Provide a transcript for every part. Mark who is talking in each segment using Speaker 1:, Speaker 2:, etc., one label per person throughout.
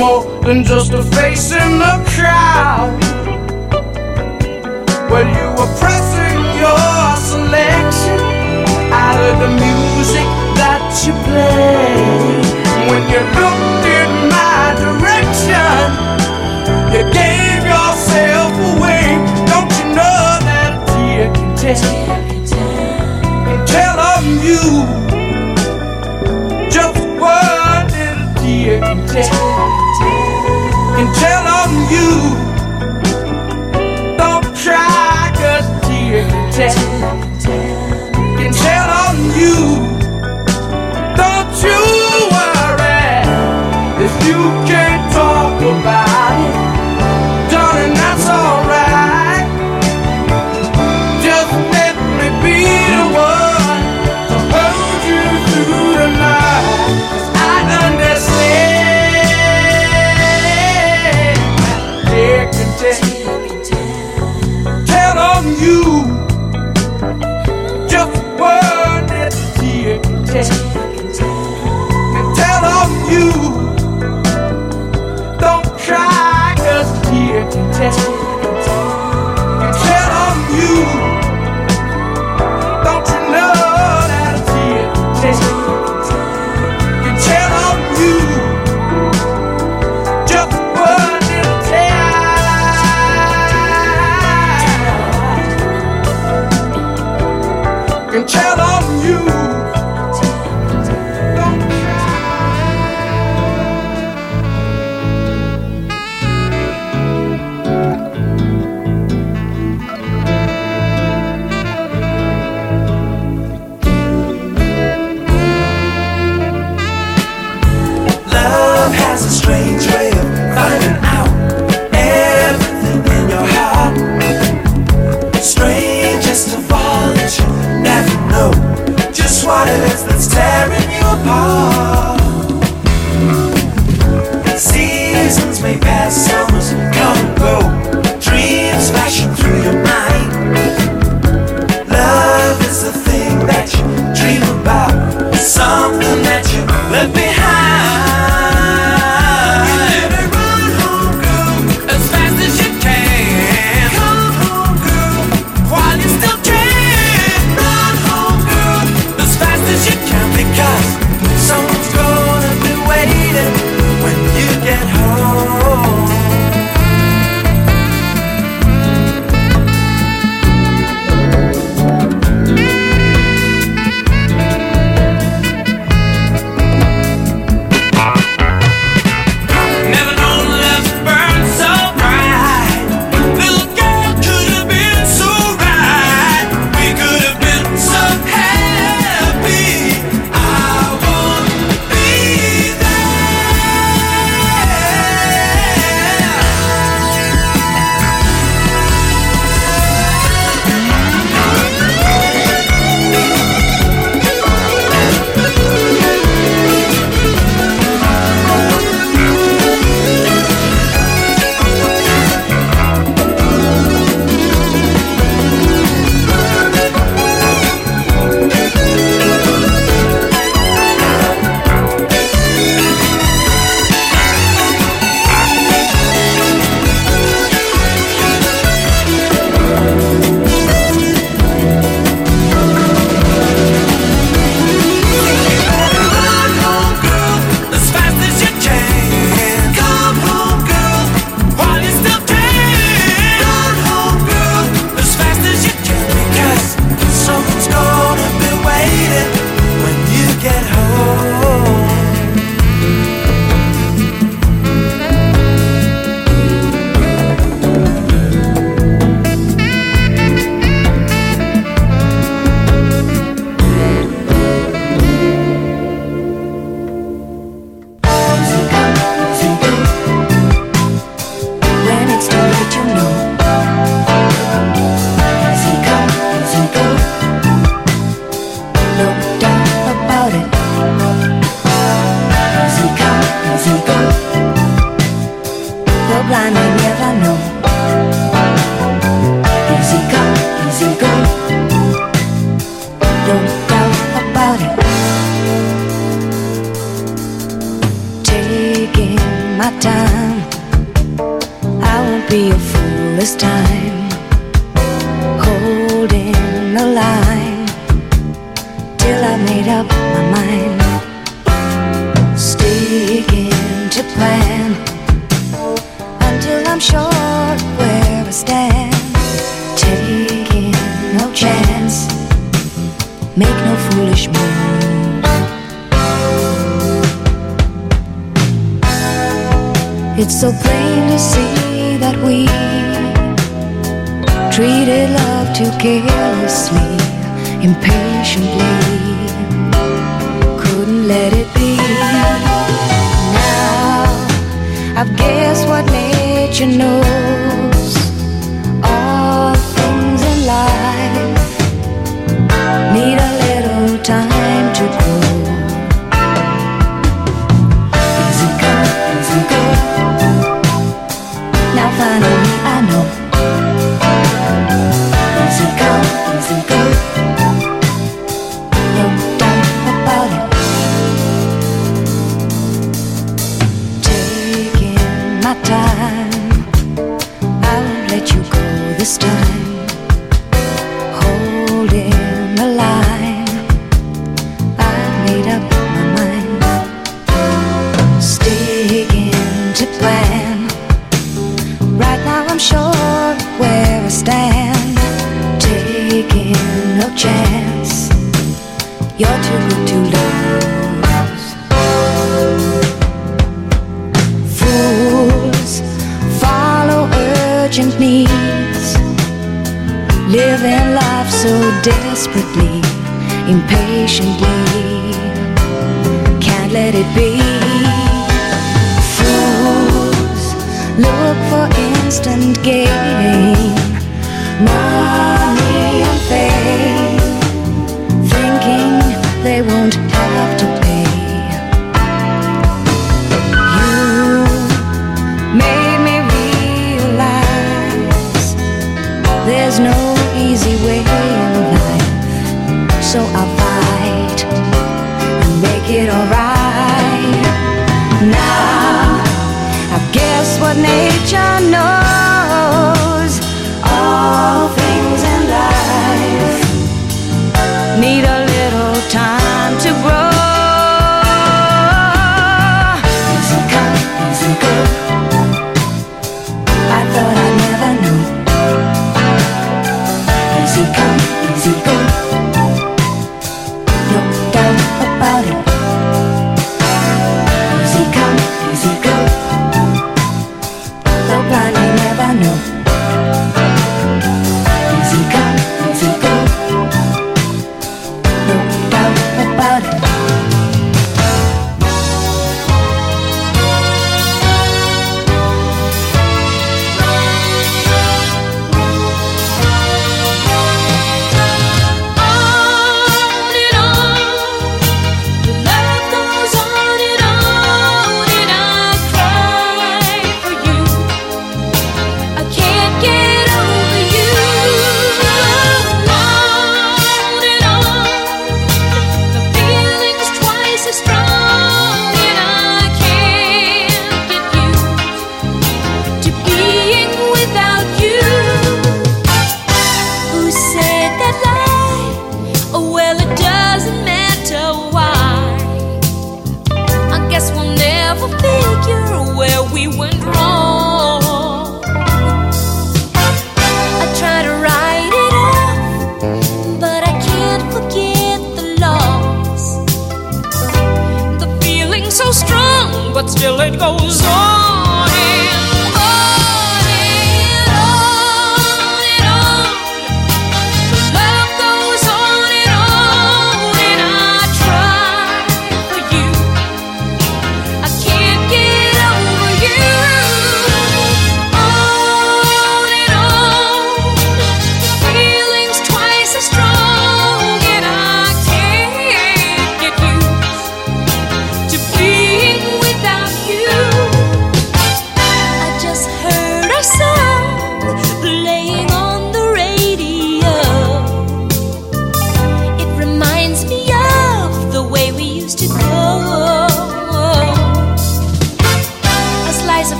Speaker 1: more than
Speaker 2: just a face in the crowd. Well, you were pressing your selection out of the music that you play. When you looked in my direction, you gave yourself away. Don't you know that a tear can tell? Can tell
Speaker 3: of you.
Speaker 4: success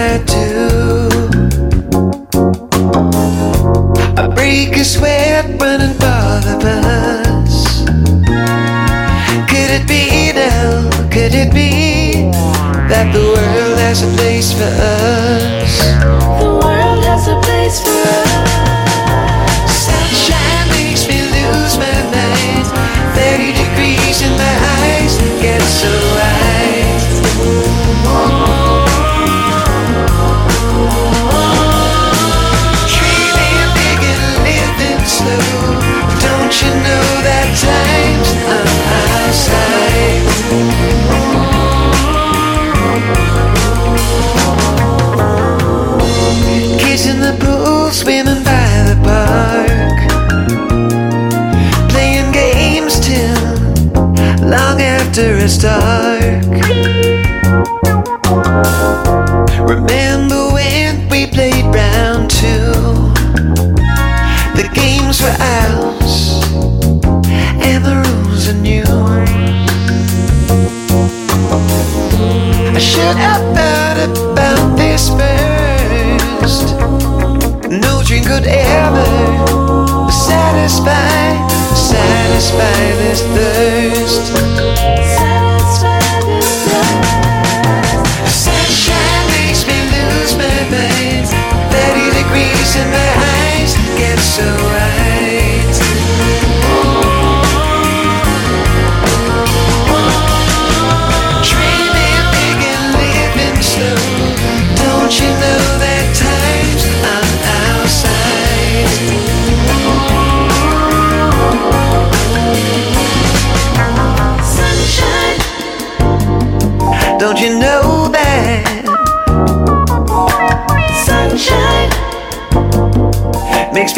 Speaker 4: I do. I break a sweat running for the bus. Could it be now? Could it be that the world
Speaker 5: has a place for us?
Speaker 6: swimming by the park, playing games till long after it's dark. this thirst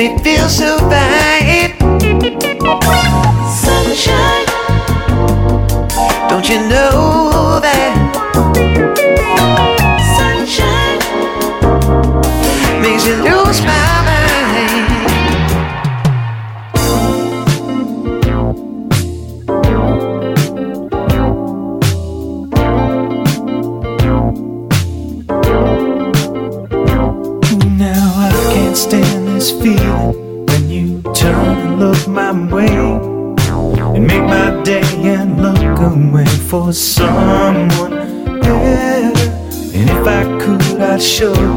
Speaker 6: they feel so bad.
Speaker 4: Sunshine,
Speaker 6: don't you know?
Speaker 7: sure.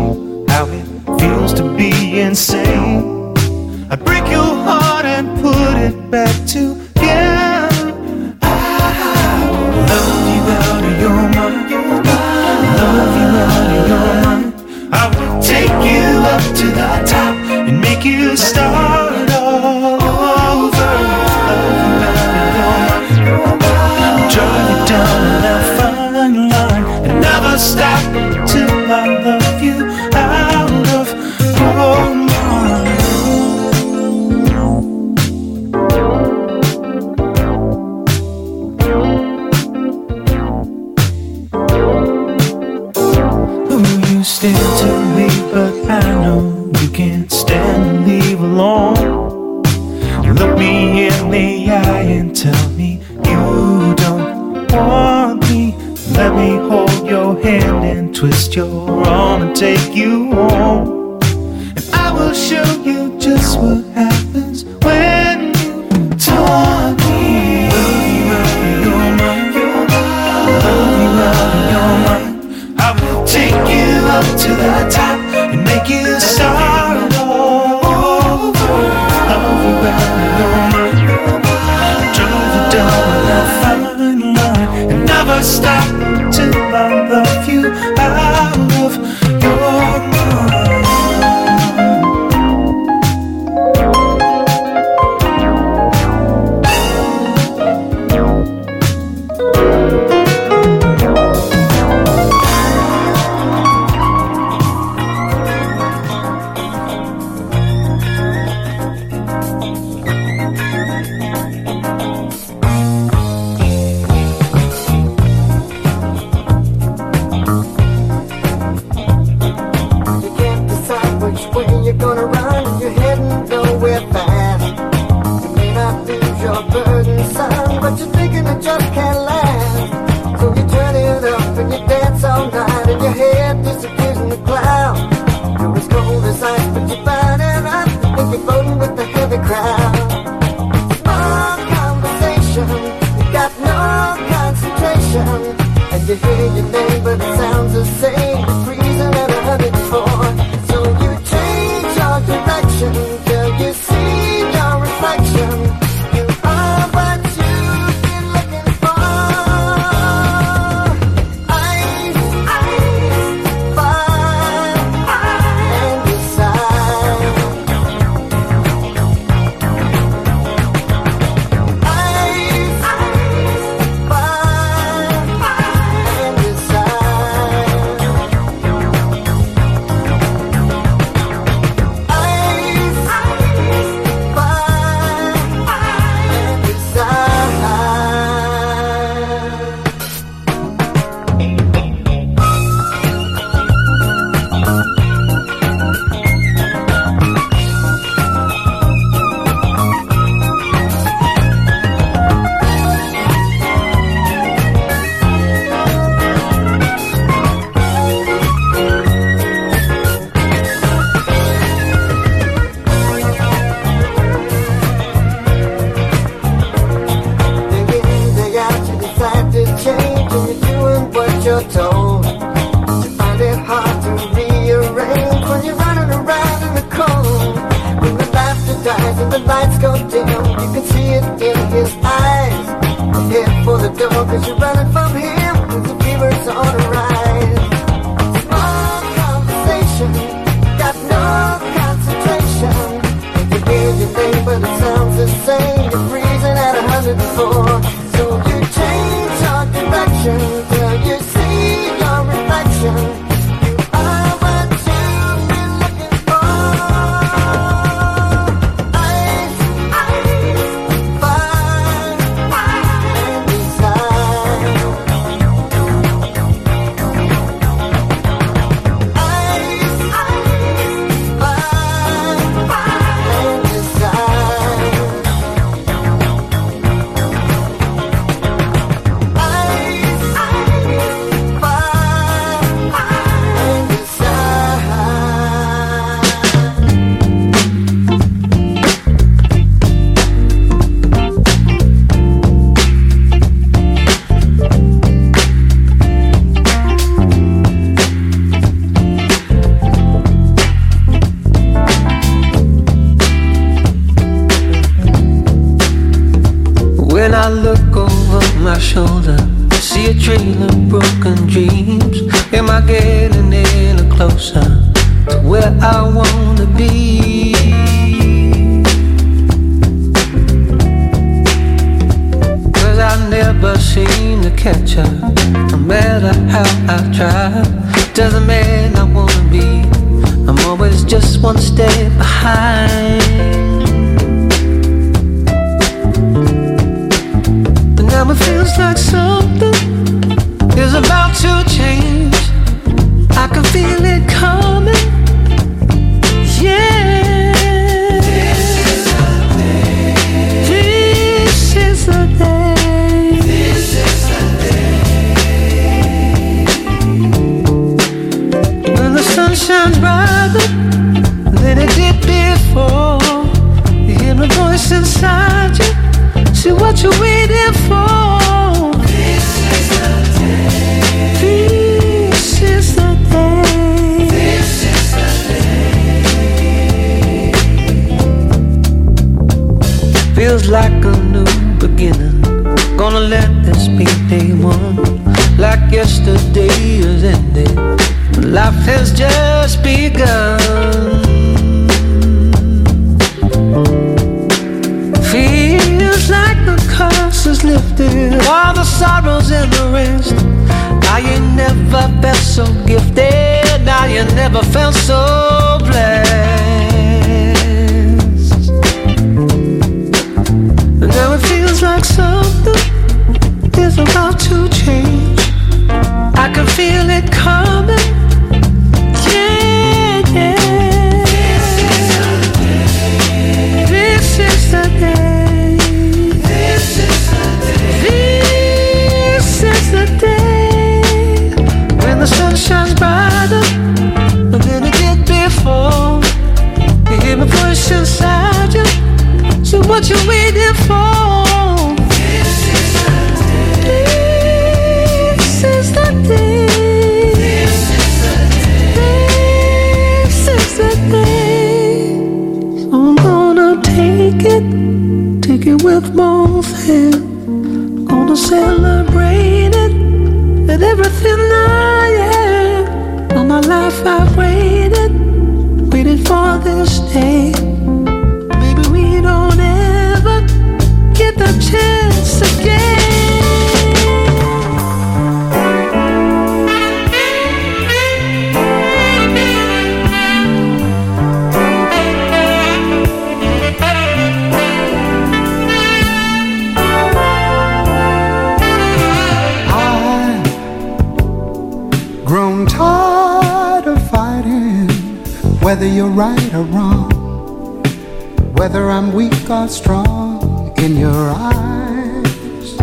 Speaker 7: Or strong in your eyes.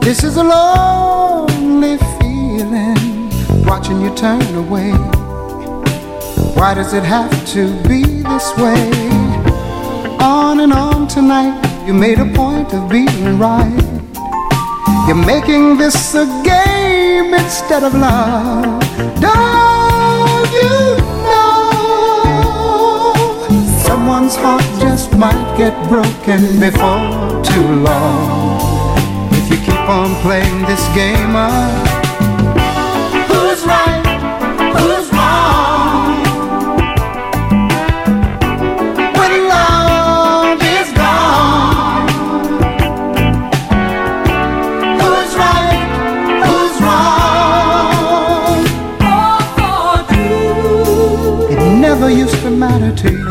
Speaker 7: This is a lonely feeling, watching you turn away. Why does it have to be this way? On and on tonight, you made a point of being right. You're making this a game instead of love. Don't someone's heart just might get broken before too long if you keep on playing this game of who's right, who's wrong. When love is gone. Who's right? Who's wrong? It never used to matter to you.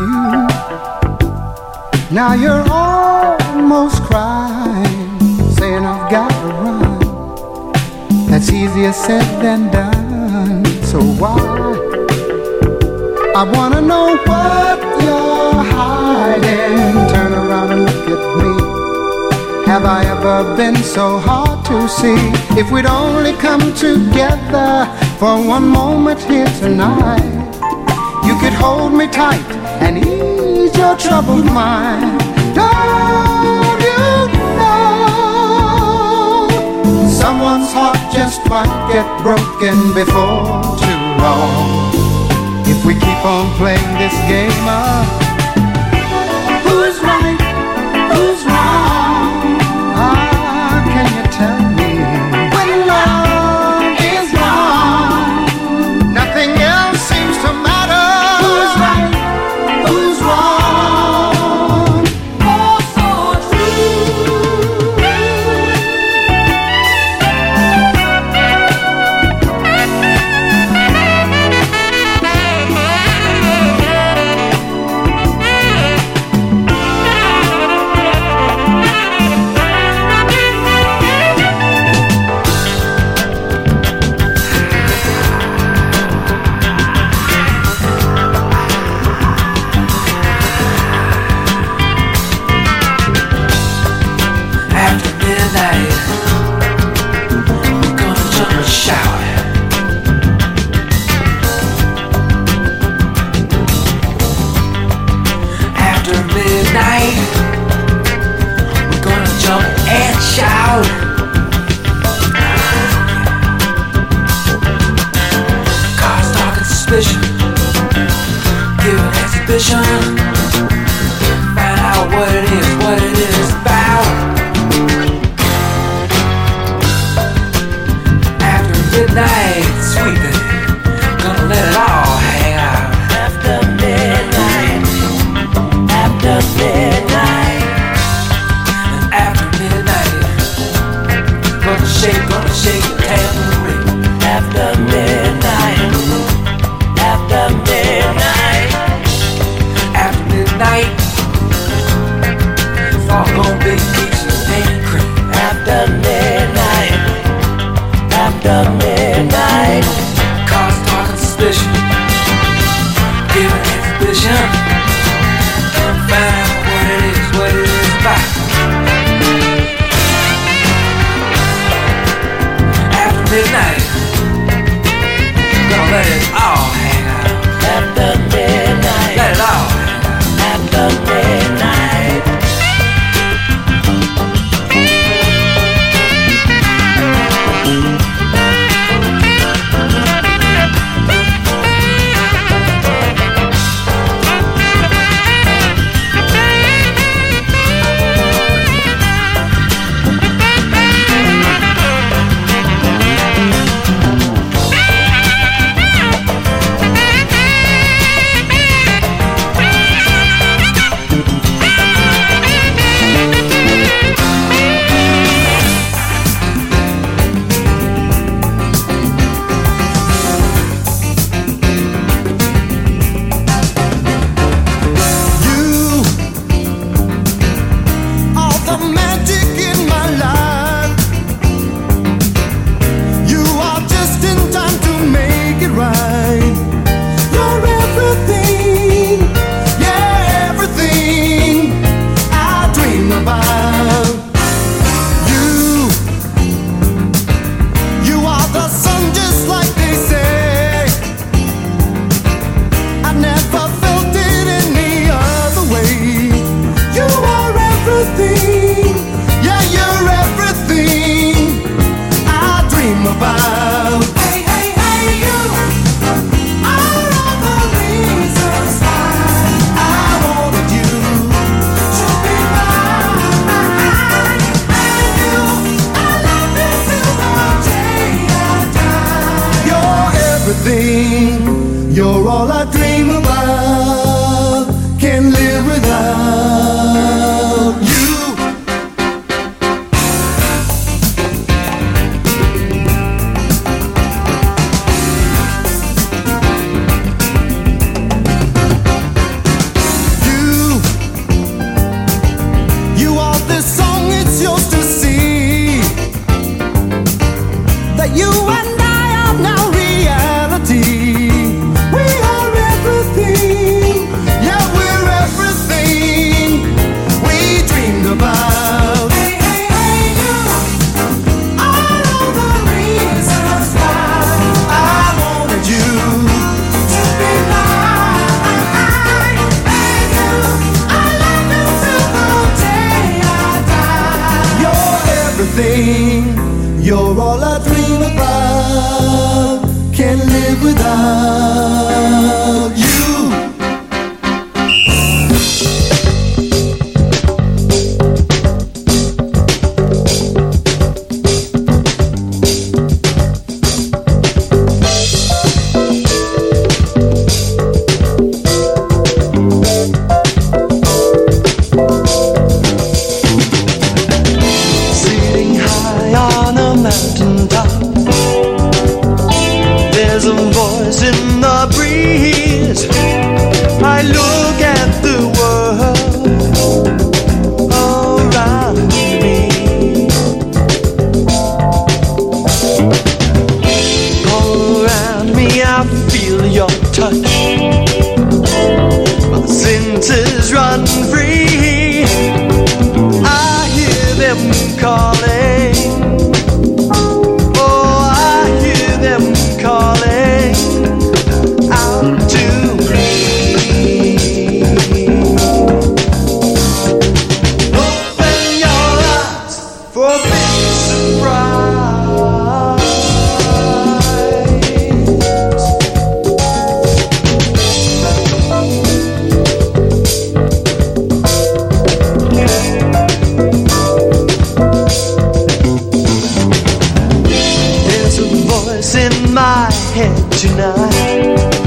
Speaker 7: Now you're almost crying, saying I've got to run. That's easier said than done. So why? I wanna know what you're hiding. Turn around and look at me. Have I ever been so hard to see? If we'd only come together for one moment here tonight, you could hold me tight and ease your troubled mind. Don't you know someone's heart just might get broken before too long if we keep on playing this game of
Speaker 8: gonna
Speaker 9: head tonight.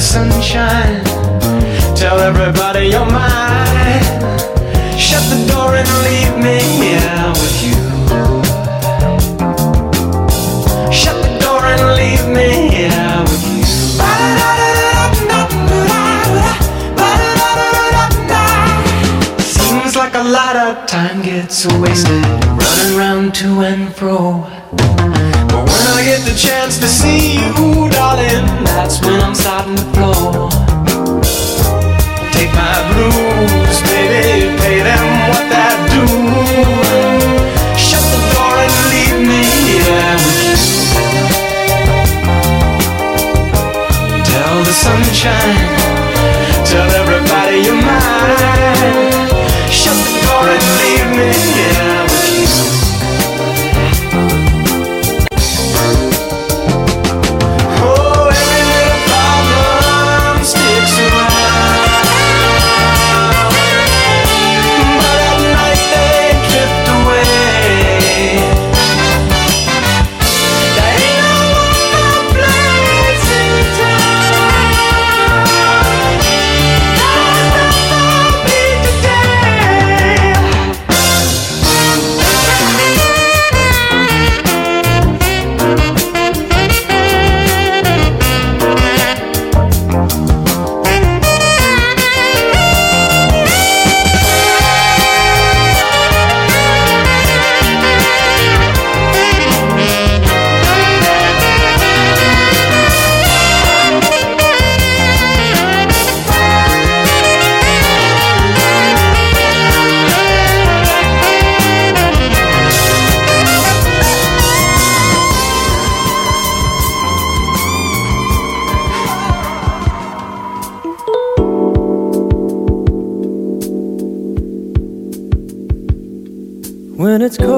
Speaker 9: The
Speaker 10: sunshine, tell everybody you're mine. Shut the door and leave me here with you. Shut the door and leave me here with you. Seems like a lot of time gets wasted running round to and fro. But when I get the chance to see you, darling, that's when I'm starting to flow. Take my blues, baby, pay them what they do. Shut the door and leave me. Tell the sunshine, tell everybody you're mine. Shut the door and leave me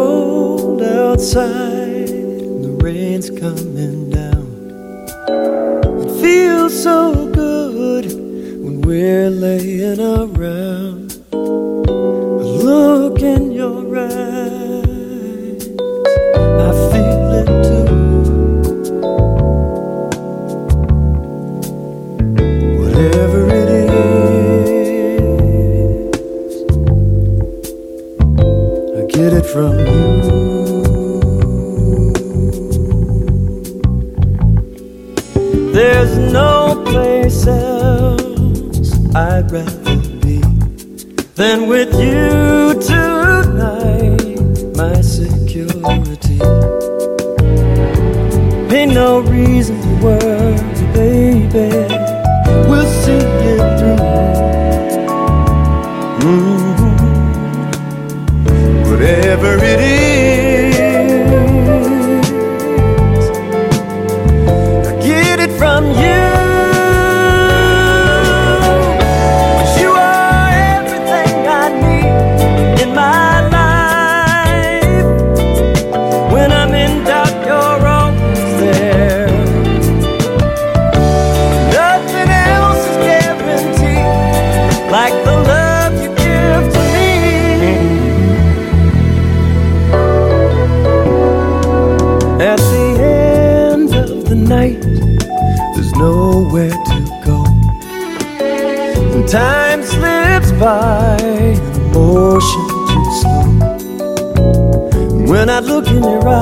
Speaker 11: cold outside. And the rain's coming down, it feels so good when we're laying around. A look in your eyes from you. There's no place else I'd rather be than with you tonight, my security. Ain't no reason. in your eyes.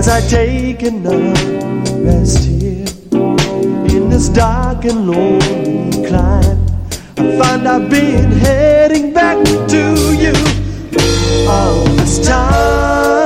Speaker 12: as I take another rest here in this dark and lonely climb. I find I've been heading back to you all this time.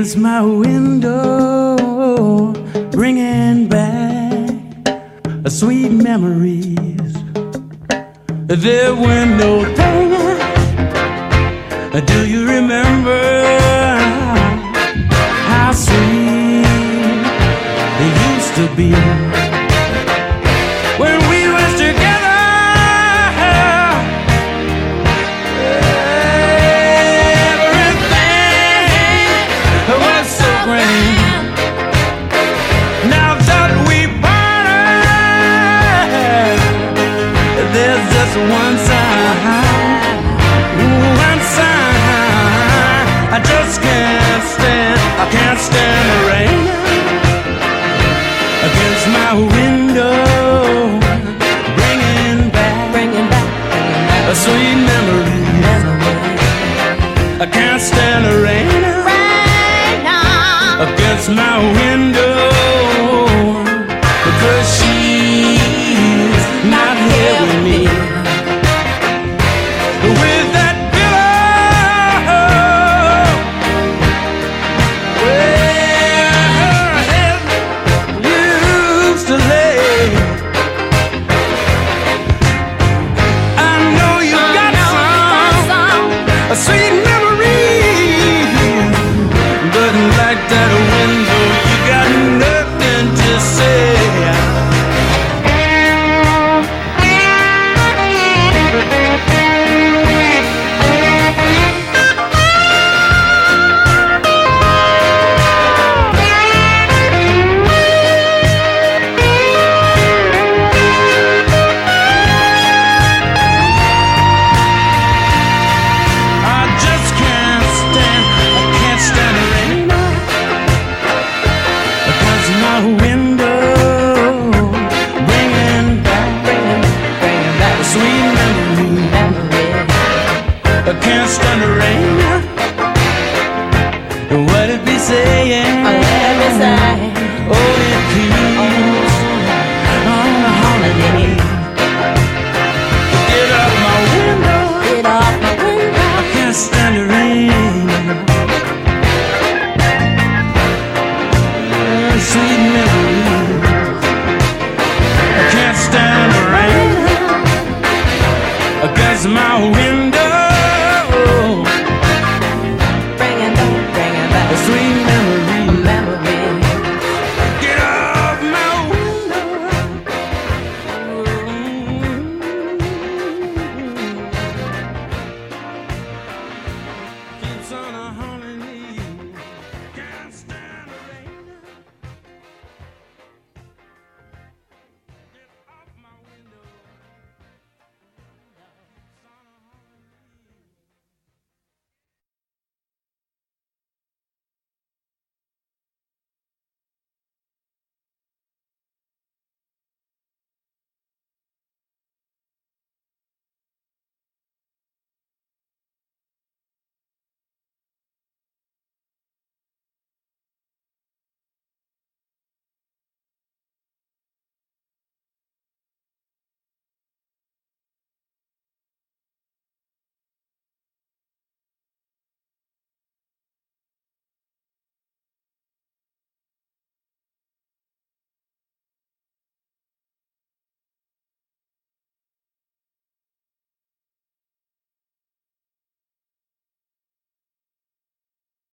Speaker 6: against my window, bringing back sweet memories. There were no things. Do you remember how sweet they used to be?